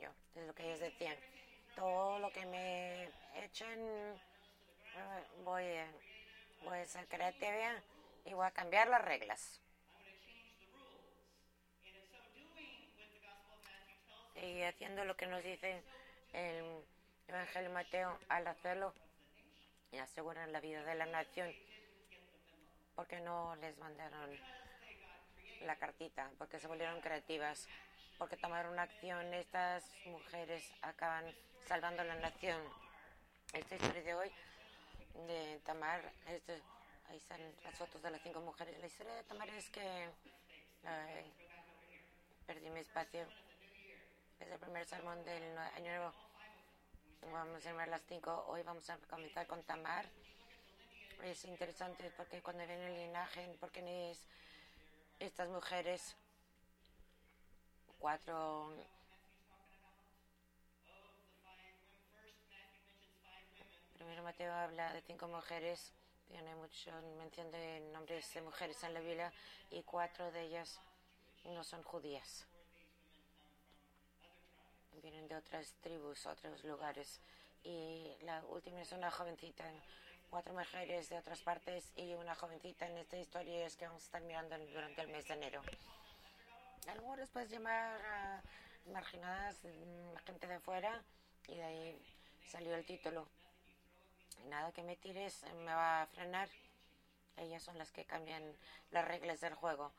Es lo que ellos decían. Todo lo que me echen, eh, voy, a- voy a ser creativa y voy a cambiar las reglas. Y haciendo lo que nos dice el Evangelio Mateo, al hacerlo, y aseguran la vida de la nación. Porque no les mandaron la cartita, porque se volvieron creativas, porque tomaron acción. Estas mujeres acaban salvando la nación. Esta historia de hoy de Tamar, este, ahí están las fotos de las cinco mujeres. La historia de Tamar es que perdí mi espacio. Es el primer sermón del año nuevo. Vamos a ver las cinco. Hoy vamos a comenzar con Tamar. Es interesante porque cuando viene el linaje, porque es estas mujeres, cuatro Primero Mateo habla de cinco mujeres, tiene mucha mención de nombres de mujeres en la Biblia y cuatro de ellas no son judías. Vienen de otras tribus, otros lugares. Y la última es una jovencita, cuatro mujeres de otras partes y una jovencita en esta historia es que vamos a estar mirando durante el mes de enero. A lo mejor les puedes llamar a marginadas, mm, gente de fuera, y de ahí salió el título. Y nada que me tires eh, me va a frenar. Ellas son las que cambian las reglas del juego.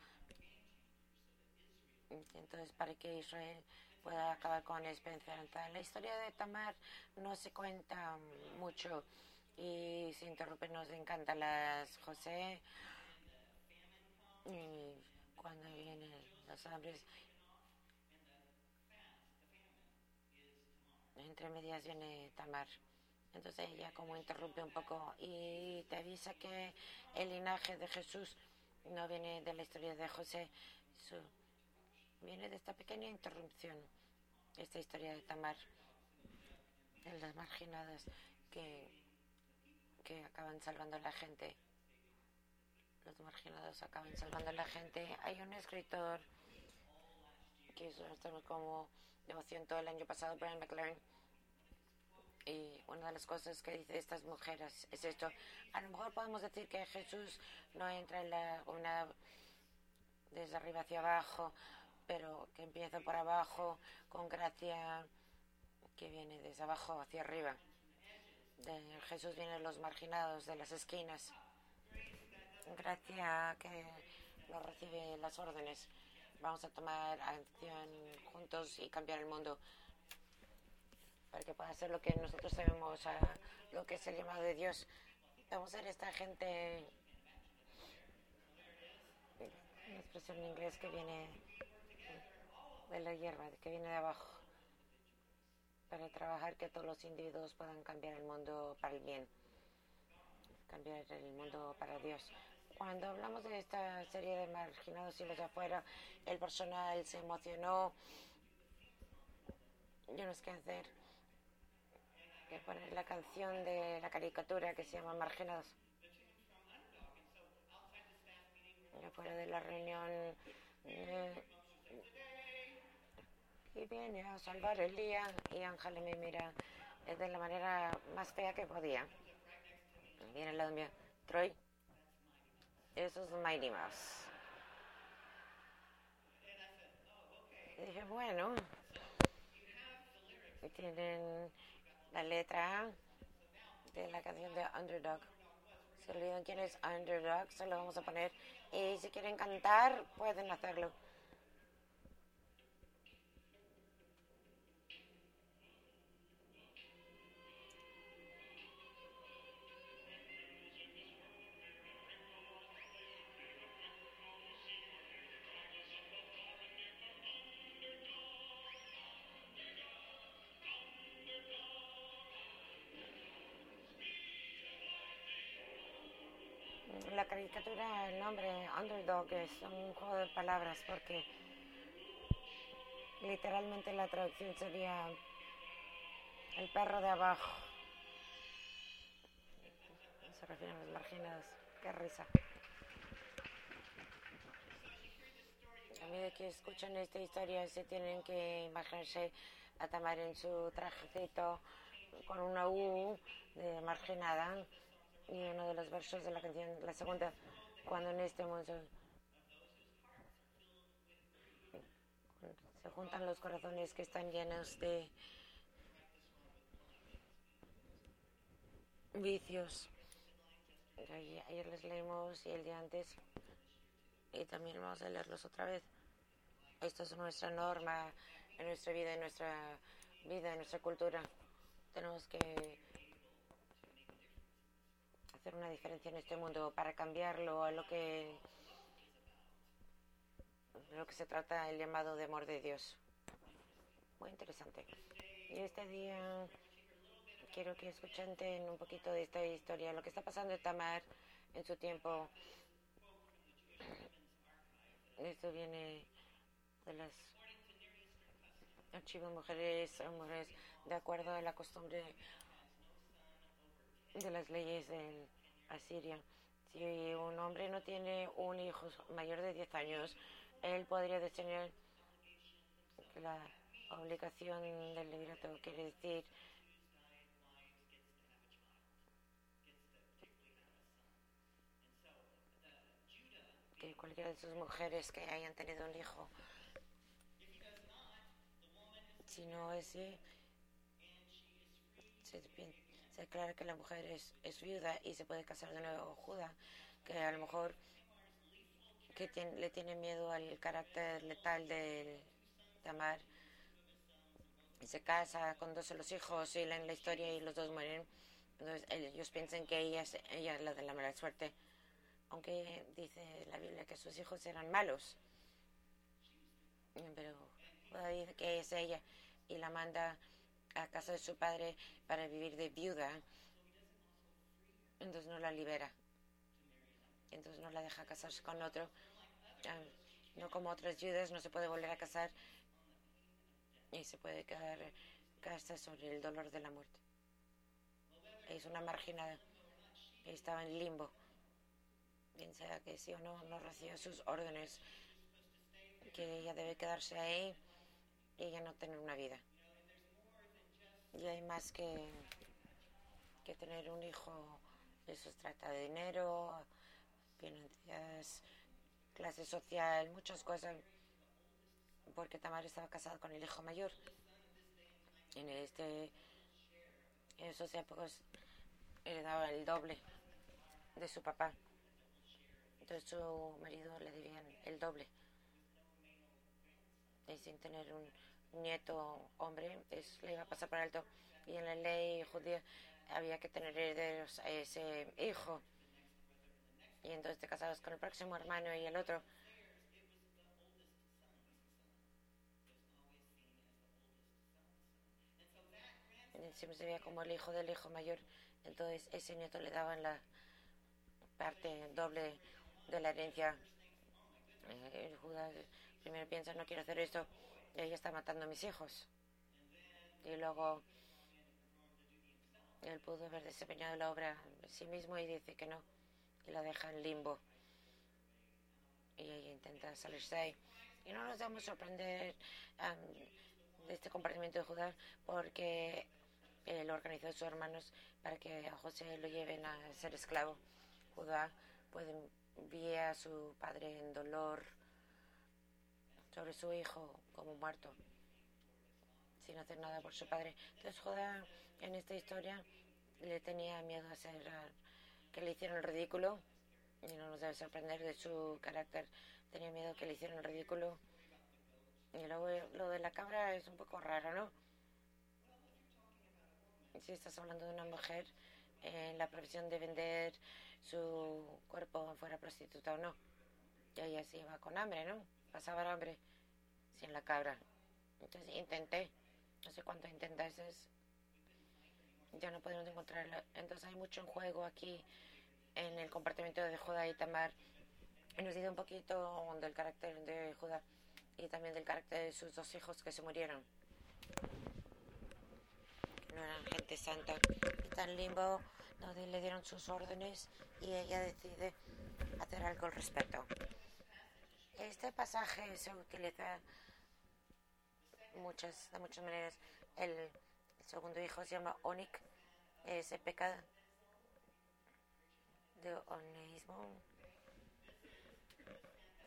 Entonces, para que Israel pueda acabar con esperanza. La historia de Tamar no se cuenta mucho y se interrumpe, nos encanta las José. Y cuando vienen los hombres, entre medias viene Tamar. Entonces ella como interrumpe un poco y te avisa que el linaje de Jesús no viene de la historia de José, su- viene de esta pequeña interrupción, esta historia de Tamar, de las marginadas que, que acaban salvando a la gente. Los marginados acaban salvando a la gente. Hay un escritor que hizo esto como devoción todo el año pasado, Brian McLaren, y una de las cosas que dice estas mujeres es esto. A lo mejor podemos decir que Jesús no entra en la, una desde arriba hacia abajo, pero que empieza por abajo con gracia que viene desde abajo hacia arriba. De Jesús vienen los marginados de las esquinas. Gracia que lo recibe las órdenes. Vamos a tomar acción juntos y cambiar el mundo para que pueda hacer lo que nosotros sabemos, lo que es el llamado de Dios. Vamos a ser esta gente, una expresión en inglés que viene de la hierba, que viene de abajo, para trabajar que todos los individuos puedan cambiar el mundo para el bien, cambiar el mundo para Dios. Cuando hablamos de esta serie de marginados y los de afuera, el personal se emocionó. Yo no sé qué hacer que poner la canción de la caricatura que se llama Marginados. Afuera de la reunión eh, y viene a salvar el día y Ángel me mira de la manera más fea que podía. Viene al lado mío, Troy, eso es Mighty Mouse. Dije, bueno, y tienen la letra de la canción de Underdog. Si olvidan quién es Underdog, se lo vamos a poner. Y si quieren cantar, pueden hacerlo. La caricatura, el nombre Underdog es un juego de palabras porque literalmente la traducción sería el perro de abajo. Se refieren a los marginados. Qué risa. A medida que escuchan esta historia se tienen que imaginarse a Tamar en su trajecito con una U de marginada y uno de los versos de la canción, la segunda, cuando en este mundo se juntan los corazones que están llenos de vicios. Ayer les leímos y el día antes y también vamos a leerlos otra vez. Esto es nuestra norma en nuestra vida, en nuestra vida, en nuestra cultura. Tenemos que hacer una diferencia en este mundo para cambiarlo a lo que lo que se trata el llamado de amor de Dios. Muy interesante. Y este día quiero que escuchen un poquito de esta historia, lo que está pasando en Tamar en su tiempo. Esto viene de las archivos mujeres, hombres, de acuerdo a la costumbre de las leyes de Asiria. Si un hombre no tiene un hijo mayor de 10 años, él podría tener la obligación del liberato, quiere decir que cualquiera de sus mujeres que hayan tenido un hijo, si no es así, se se aclara que la mujer es, es viuda y se puede casar de nuevo Judá, que a lo mejor que le tiene miedo al carácter letal de Tamar y se casa con dos de los hijos y leen la historia y los dos mueren. Entonces ellos piensan que ella es, ella la de la mala suerte, aunque dice la Biblia que sus hijos eran malos. Pero dice que es ella y la manda a casa de su padre para vivir de viuda. Entonces no la libera. Entonces no la deja casarse con otro. Ah, no como otras viudas, no se puede volver a casar y se puede quedar casa sobre el dolor de la muerte. Es una marginada. Estaba en limbo. Piensa que sí o no, no recibe sus órdenes, que ella debe quedarse ahí y ella no tener una vida. Y hay más que, que tener un hijo. Eso se trata de dinero, finanzas, clase social, muchas cosas. Porque Tamar estaba casada con el hijo mayor. En este en esos épocas heredaba el doble de su papá. Entonces su marido le debían el doble. Y sin tener un, nieto hombre, es, le iba a pasar por alto. Y en la ley judía había que tener herederos a ese hijo. Y entonces te casabas con el próximo hermano y el otro. Siempre se veía como el hijo del hijo mayor. Entonces ese nieto le daban la parte doble de la herencia. Eh, el Judas primero piensa, no quiero hacer esto ella está matando a mis hijos. Y luego él pudo haber desempeñado la obra en sí mismo y dice que no, y la deja en limbo. Y ella intenta salirse ahí. Y no nos debemos sorprender de este comportamiento de Judá porque él organizó a sus hermanos para que a José lo lleven a ser esclavo. Judá puede enviar a su padre en dolor sobre su hijo como muerto, sin hacer nada por su padre. Entonces Judá en esta historia le tenía miedo a ser que le hicieran el ridículo y no nos debe sorprender de su carácter. Tenía miedo que le hicieran el ridículo. Y luego lo de la cabra es un poco raro, ¿no? Si estás hablando de una mujer en la profesión de vender su cuerpo fuera prostituta o no. Y ella se iba con hambre, ¿no? pasaba hambre sin la cabra. Entonces intenté, no sé cuánto intenté, ya no podemos encontrarla. Entonces hay mucho en juego aquí en el comportamiento de Judá y Tamar. Nos dice un poquito del carácter de Judá y también del carácter de sus dos hijos que se murieron. No eran gente santa. Está en limbo donde le dieron sus órdenes y ella decide hacer algo al respecto. Este pasaje se utiliza muchas, de muchas maneras. El, segundo hijo se llama Onik. Ese pecado de oneísmo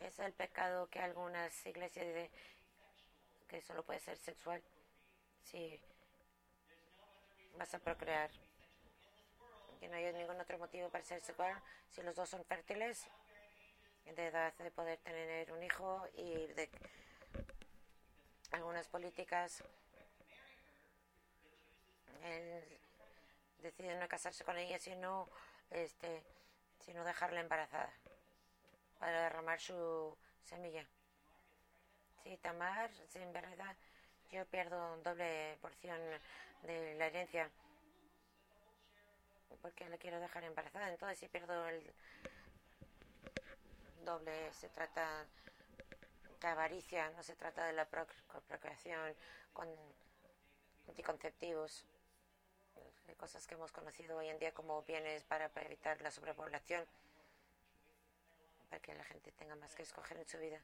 es el pecado que algunas iglesias dicen que solo puede ser sexual si vas a procrear. Que no hay ningún otro motivo para ser sexual si los dos son fértiles de edad de poder tener un hijo y de algunas políticas. Él decide no casarse con ella, sino, este, sino dejarla embarazada para derramar su semilla. Sí, Tamar, sí, en verdad, yo pierdo doble porción de la herencia porque la quiero dejar embarazada. Entonces, si pierdo el doble, se trata de avaricia, no se trata de la procreación con anticonceptivos, de cosas que hemos conocido hoy en día como bienes para evitar la sobrepoblación, para que la gente tenga más que escoger en su vida.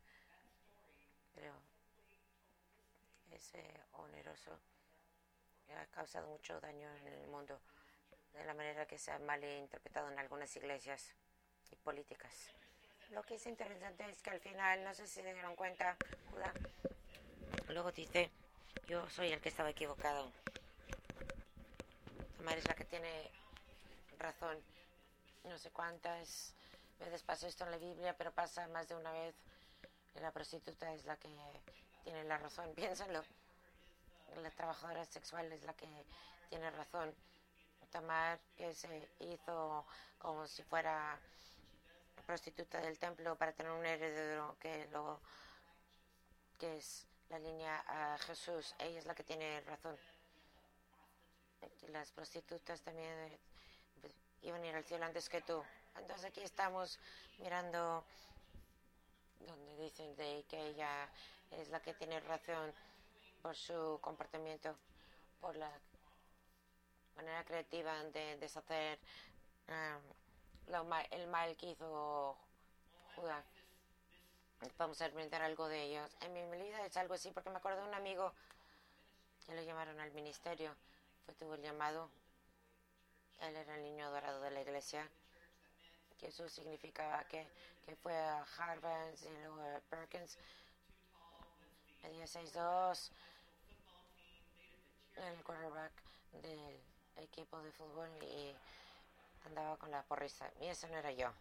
Pero es eh, oneroso ha causado mucho daño en el mundo de la manera que se ha malinterpretado en algunas iglesias y políticas. Lo que es interesante es que al final, no sé si se dieron cuenta, luego dice, yo soy el que estaba equivocado. Tamar es la que tiene razón. No sé cuántas veces pasó esto en la Biblia, pero pasa más de una vez. La prostituta es la que tiene la razón, piénsenlo. La trabajadora sexual es la que tiene razón. Tamar, que se hizo como si fuera prostituta del templo para tener un heredero que lo que es la línea a Jesús. Ella es la que tiene razón. Las prostitutas también eh, iban a ir al cielo antes que tú. Entonces aquí estamos mirando donde dicen de que ella es la que tiene razón por su comportamiento, por la manera creativa de deshacer um, el mal que hizo Judá. Vamos a brindar algo de ellos. En mi vida es algo así, porque me acuerdo de un amigo que lo llamaron al ministerio. Fue tuvo el llamado. Él era el niño dorado de la iglesia. Que eso significaba que, que fue a Harvard y luego a Perkins. Medía 6'2". El quarterback del equipo de fútbol y andaba con la porrisa. Y eso no era yo.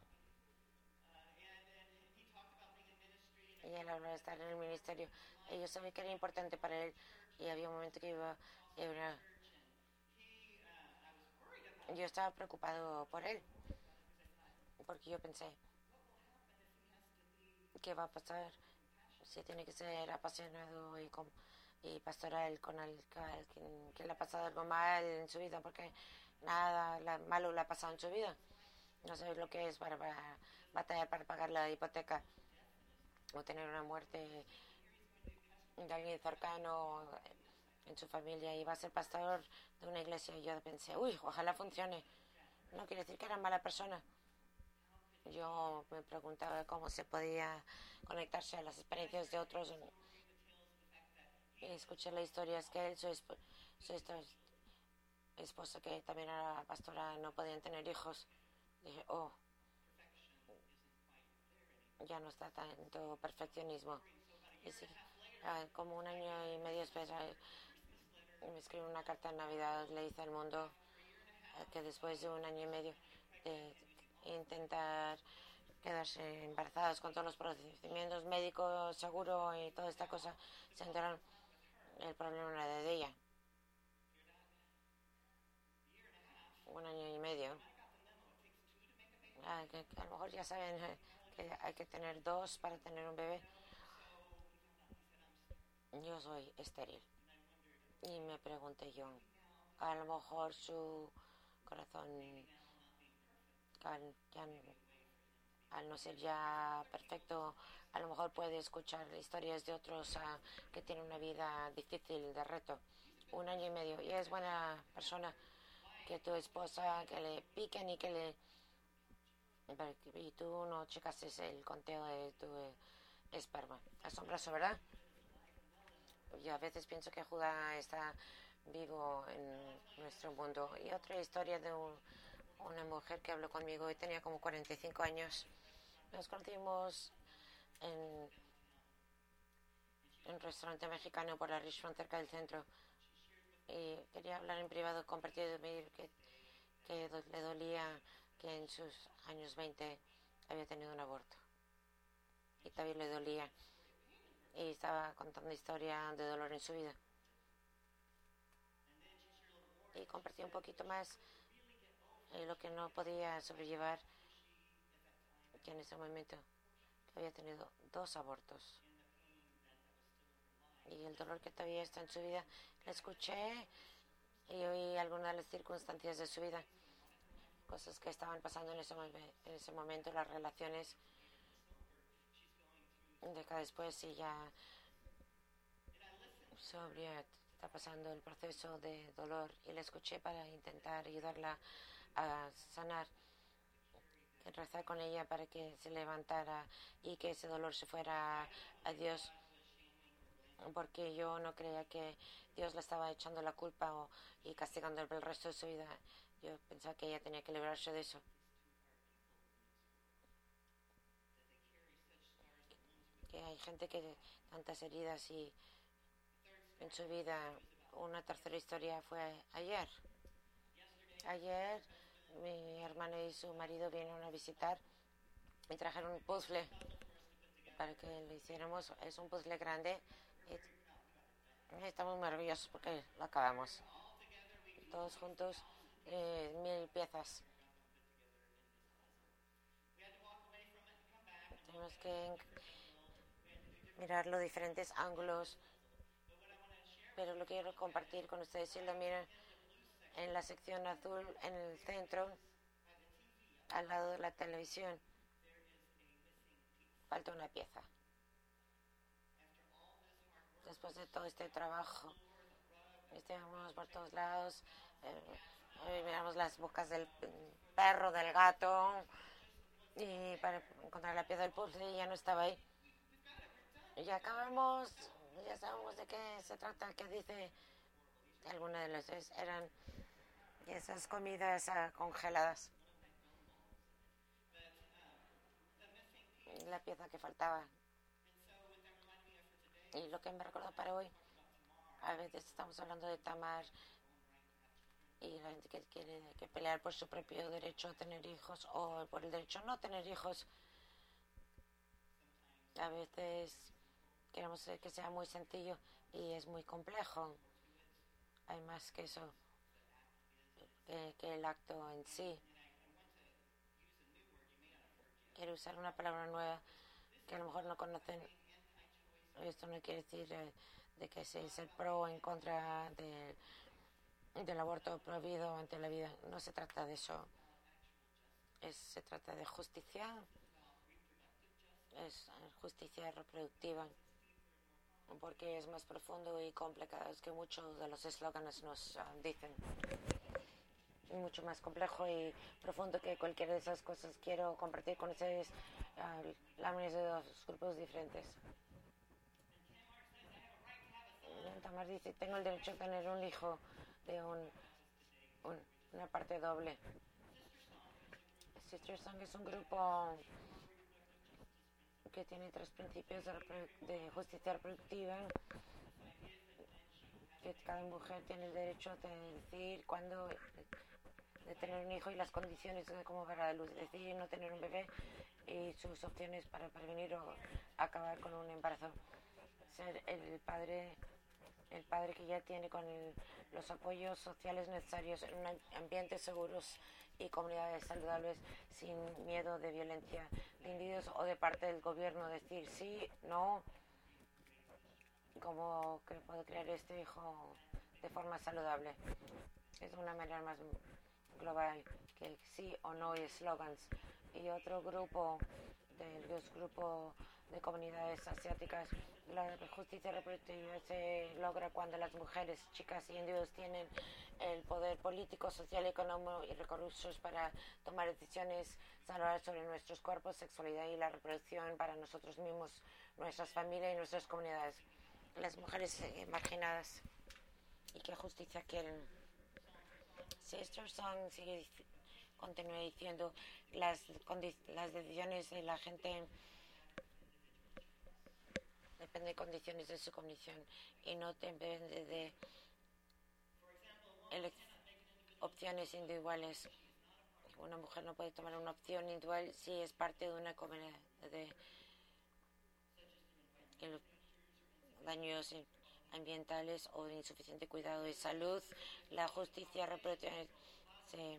Y él habló de estar en el ministerio. Y yo sabía que era importante para él. Y había un momento que iba. Era, yo estaba preocupado por él. Porque yo pensé, ¿qué va a pasar? Si tiene que ser apasionado y como y pastoral con el que, le ha pasado algo mal en su vida, porque nada malo le ha pasado en su vida. No sé lo que es para, batallar para pagar la hipoteca o tener una muerte de alguien cercano en su familia va a ser pastor de una iglesia. Y yo pensé, uy, ojalá funcione. No quiere decir que era mala persona. Yo me preguntaba cómo se podía conectarse a las experiencias de otros escuché la historia, es que él, esposa, que también era pastora, no podían tener hijos. Dije, oh, ya no está tanto perfeccionismo. Y ah, como un año y medio después ah, me escribió una carta de Navidad, le dice al mundo ah, que después de un año y medio de intentar quedarse embarazadas con todos los procedimientos médicos, seguro y toda esta cosa, se enteraron el problema era de ella. Un año y medio. Ah, a lo mejor ya saben eh, que hay que tener dos para tener un bebé. Yo soy estéril. Y me pregunté yo, a lo mejor su corazón al no ser ya perfecto a lo mejor puede escuchar historias de otros ah, que tienen una vida difícil, de reto, un año y medio, y es buena persona que tu esposa, que le piquen y que le... Y tú no checas el conteo de tu esperma. Asombroso, ¿verdad? yo a veces pienso que Judá está vivo en nuestro mundo. Y otra historia de una mujer que habló conmigo y tenía como 45 años. Nos conocimos en, un restaurante mexicano por la Richmond, cerca del centro. Y quería hablar en privado, compartir que, que le dolía que en sus años 20 había tenido un aborto. Y también le dolía. Y estaba contando historia de dolor en su vida. Y compartí un poquito más eh, lo que no podía sobrellevar, que en ese momento había tenido dos abortos. Y el dolor que todavía está en su vida, la escuché y oí algunas de las circunstancias de su vida, cosas que estaban pasando en ese, en ese momento, las relaciones década después y ya sobria está pasando el proceso de dolor y la escuché para intentar ayudarla a sanar rezar con ella para que se levantara y que ese dolor se fuera a Dios porque yo no creía que Dios le estaba echando la culpa o, y castigando el resto de su vida. Yo pensaba que ella tenía que librarse de eso. Que hay gente que tantas heridas y en su vida. Una tercera historia fue ayer. Ayer mi hermano y su marido vinieron a visitar y trajeron un puzzle para que le hiciéramos. Es un puzzle grande estamos maravillosos porque lo acabamos. Todos juntos, eh, mil piezas. Tenemos que mirar los diferentes ángulos, pero lo quiero compartir con ustedes. Si lo miran en la sección azul, en el centro, al lado de la televisión, falta una pieza. Después de todo este trabajo, estamos por todos lados, eh, miramos las bocas del perro, del gato, y para encontrar la pieza del puzzle ya no estaba ahí. Y ya acabamos, ya sabemos de qué se trata, qué dice. Algunas de las eran esas comidas ah, congeladas. La pieza que faltaba. Y lo que me recuerda para hoy, a veces estamos hablando de Tamar y la gente que quiere que pelear por su propio derecho a tener hijos o por el derecho a no tener hijos. A veces queremos que sea muy sencillo y es muy complejo. Hay más que eso que, el acto en sí. Quiero usar una palabra nueva que a lo mejor no conocen. Esto no quiere decir eh, de que se es el pro en contra del aborto prohibido ante la vida. No se trata de eso. Es, se trata de justicia. Es justicia reproductiva porque es más profundo y complicado que muchos de los eslóganes nos ah, dicen mucho más complejo y profundo que cualquiera de esas cosas. Quiero compartir con ustedes uh, láminas de dos grupos diferentes. Tamar dice, tengo el derecho a tener un hijo de un, una parte doble. Sister Song es un grupo que tiene tres principios de, de justicia reproductiva que cada mujer tiene el derecho a decir cuándo de tener un hijo y las condiciones de cómo para la luz, decidir no tener un bebé y sus opciones para prevenir o acabar con un embarazo. Ser el padre, el padre que ya tiene con los apoyos sociales necesarios en un ambientes seguros y comunidades saludables sin miedo de violencia de individuos o de parte del gobierno. Decir sí, no, cómo que puedo crear este hijo de forma saludable. Es una manera más global, que el sí o no y slogans. Y otro grupo, del grupo de comunidades asiáticas, la justicia reproductiva se logra cuando las mujeres, chicas y individuos tienen el poder político, social, económico y recursos para tomar decisiones saludables sobre nuestros cuerpos, sexualidad y la reproducción para nosotros mismos, nuestras familias y nuestras comunidades. las mujeres eh, marginadas y qué justicia quieren. Sister Song sigue continúa diciendo las, las decisiones de la gente depende de condiciones de su condición y no depende de opciones individuales. Una mujer no puede tomar una opción individual si es parte de una comunidad de daños ambientales o de insuficiente cuidado de salud. La justicia reproductiva se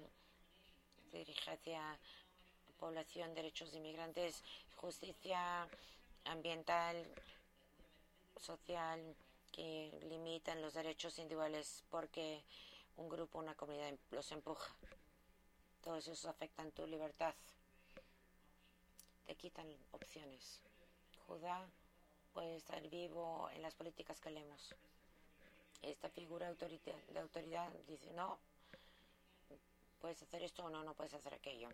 dirige hacia población, derechos de inmigrantes, justicia ambiental, social, que limitan los derechos individuales porque un grupo, una comunidad los empuja. Todos esos afectan tu libertad. Te quitan opciones. Judá puede estar vivo en las políticas que leemos. Esta figura de autoridad dice, no, puedes hacer esto o no, no puedes hacer aquello.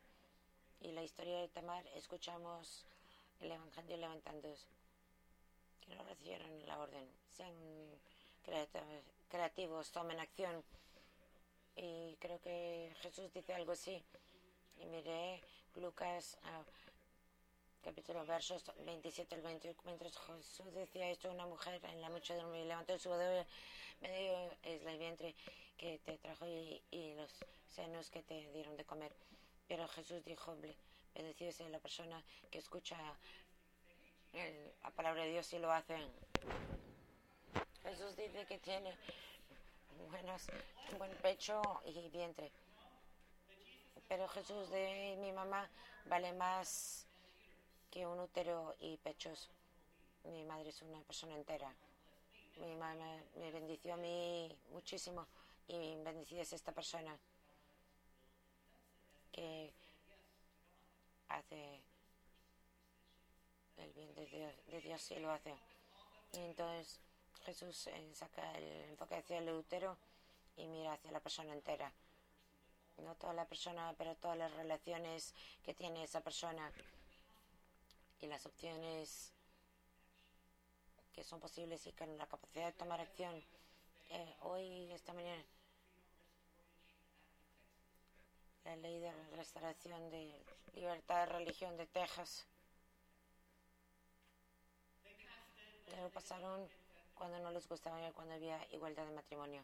Y la historia de Tamar, escuchamos el Evangelio levantándose, que no recibieron la orden, sean creativos, tomen acción. Y creo que Jesús dice algo así. Y miré Lucas ah, capítulo versos 27 al 28, mientras Jesús decía esto, una mujer en la de levantó su dedo, medio es el vientre que te trajo y, los senos que te dieron de comer. Pero Jesús dijo, bendecido sea la persona que escucha la palabra de Dios y lo hace. Jesús dice que tiene buenos, buen pecho y vientre. Pero Jesús de mi mamá vale más que un útero y pechos. Mi madre es una persona entera. Mi mamá me bendició a mí muchísimo y bendecida es esta persona que hace el bien de Dios, de y lo hace. Entonces Jesús eh, saca el enfoque hacia el útero y mira hacia la persona entera. No toda la persona, pero todas las relaciones que tiene esa persona y las opciones que son posibles y con la capacidad de tomar acción. Eh, hoy, esta mañana, la ley de restauración de libertad de religión de Texas. Lo pasaron cuando no les gustaba cuando había igualdad de matrimonio.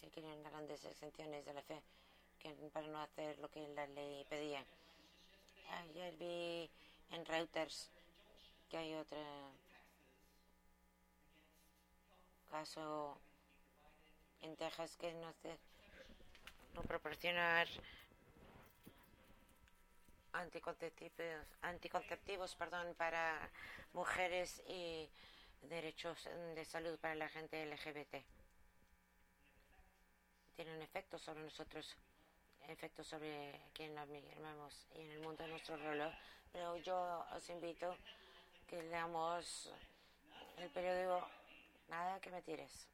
Si querían grandes exenciones de la fe que para no hacer lo que la ley pedía. Ayer vi en Reuters que hay otro caso en Texas que no, se, no proporcionar anticonceptivos, anticonceptivos perdón, para mujeres y derechos de salud para la gente LGBT. Tiene un efecto sobre nosotros efecto sobre quien nos miramos y en el mundo de nuestro reloj. Pero yo os invito que leamos el periódico Nada que me tires.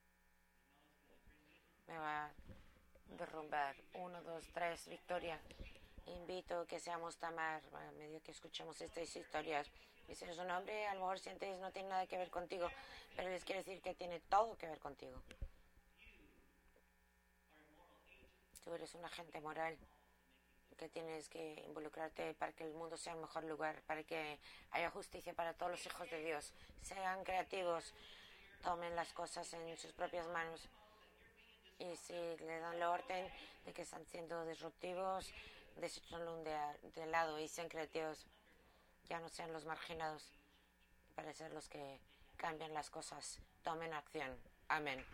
Me va a derrumbar. Uno, dos, tres, Victoria. Invito que seamos Tamar, a medio que escuchemos estas historias. Dice su nombre, a lo mejor sientes no tiene nada que ver contigo, pero les quiero decir que tiene todo que ver contigo. Tú eres un agente moral que tienes que involucrarte para que el mundo sea un mejor lugar, para que haya justicia para todos los hijos de Dios. Sean creativos, tomen las cosas en sus propias manos. Y si le dan la orden de que están siendo disruptivos, deséchenlo de, de lado y sean creativos. Ya no sean los marginados para ser los que cambian las cosas. Tomen acción. Amén.